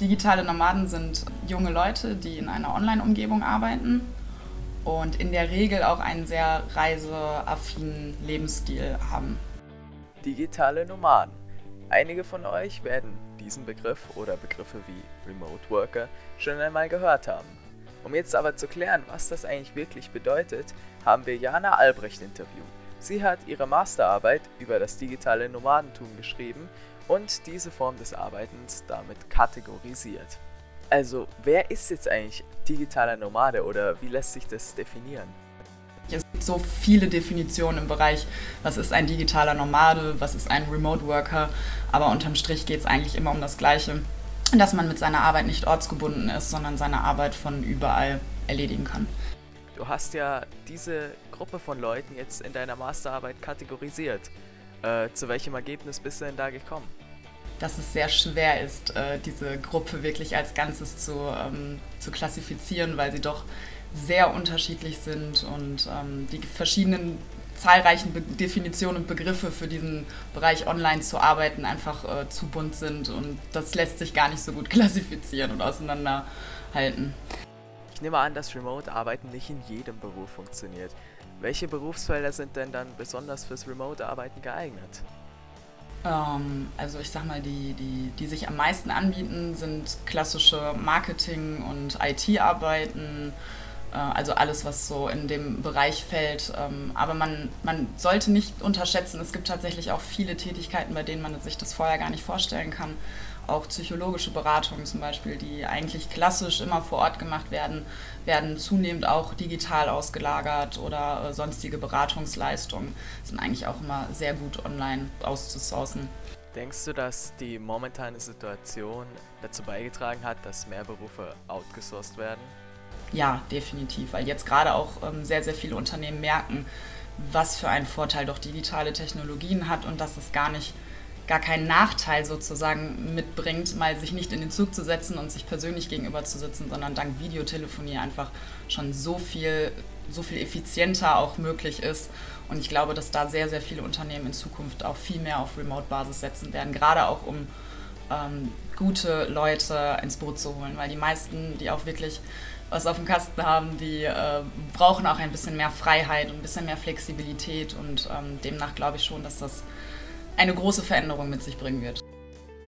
Digitale Nomaden sind junge Leute, die in einer Online-Umgebung arbeiten und in der Regel auch einen sehr reiseaffinen Lebensstil haben. Digitale Nomaden. Einige von euch werden diesen Begriff oder Begriffe wie Remote Worker schon einmal gehört haben. Um jetzt aber zu klären, was das eigentlich wirklich bedeutet, haben wir Jana Albrecht interviewt. Sie hat ihre Masterarbeit über das digitale Nomadentum geschrieben und diese Form des Arbeitens damit kategorisiert. Also, wer ist jetzt eigentlich digitaler Nomade oder wie lässt sich das definieren? Es gibt so viele Definitionen im Bereich, was ist ein digitaler Nomade, was ist ein Remote Worker, aber unterm Strich geht es eigentlich immer um das Gleiche, dass man mit seiner Arbeit nicht ortsgebunden ist, sondern seine Arbeit von überall erledigen kann. Du hast ja diese Gruppe von Leuten jetzt in deiner Masterarbeit kategorisiert. Äh, zu welchem Ergebnis bist du denn da gekommen? Dass es sehr schwer ist, äh, diese Gruppe wirklich als Ganzes zu, ähm, zu klassifizieren, weil sie doch sehr unterschiedlich sind und ähm, die verschiedenen zahlreichen Be Definitionen und Begriffe für diesen Bereich online zu arbeiten einfach äh, zu bunt sind und das lässt sich gar nicht so gut klassifizieren und auseinanderhalten. Ich nehme an, dass Remote-Arbeiten nicht in jedem Beruf funktioniert. Welche Berufsfelder sind denn dann besonders fürs Remote-Arbeiten geeignet? Ähm, also ich sag mal, die, die, die sich am meisten anbieten, sind klassische Marketing- und IT-Arbeiten, also alles, was so in dem Bereich fällt. Ähm, aber man, man sollte nicht unterschätzen, es gibt tatsächlich auch viele Tätigkeiten, bei denen man sich das vorher gar nicht vorstellen kann auch psychologische Beratungen zum Beispiel, die eigentlich klassisch immer vor Ort gemacht werden, werden zunehmend auch digital ausgelagert oder äh, sonstige Beratungsleistungen sind eigentlich auch immer sehr gut online auszusourcen. Denkst du, dass die momentane Situation dazu beigetragen hat, dass mehr Berufe outgesourced werden? Ja, definitiv, weil jetzt gerade auch ähm, sehr, sehr viele Unternehmen merken, was für einen Vorteil doch digitale Technologien hat und dass es gar nicht gar keinen Nachteil sozusagen mitbringt, mal sich nicht in den Zug zu setzen und sich persönlich gegenüber zu sitzen, sondern dank Videotelefonie einfach schon so viel, so viel effizienter auch möglich ist. Und ich glaube, dass da sehr, sehr viele Unternehmen in Zukunft auch viel mehr auf Remote-Basis setzen werden, gerade auch um ähm, gute Leute ins Boot zu holen, weil die meisten, die auch wirklich was auf dem Kasten haben, die äh, brauchen auch ein bisschen mehr Freiheit und ein bisschen mehr Flexibilität und ähm, demnach glaube ich schon, dass das eine große Veränderung mit sich bringen wird.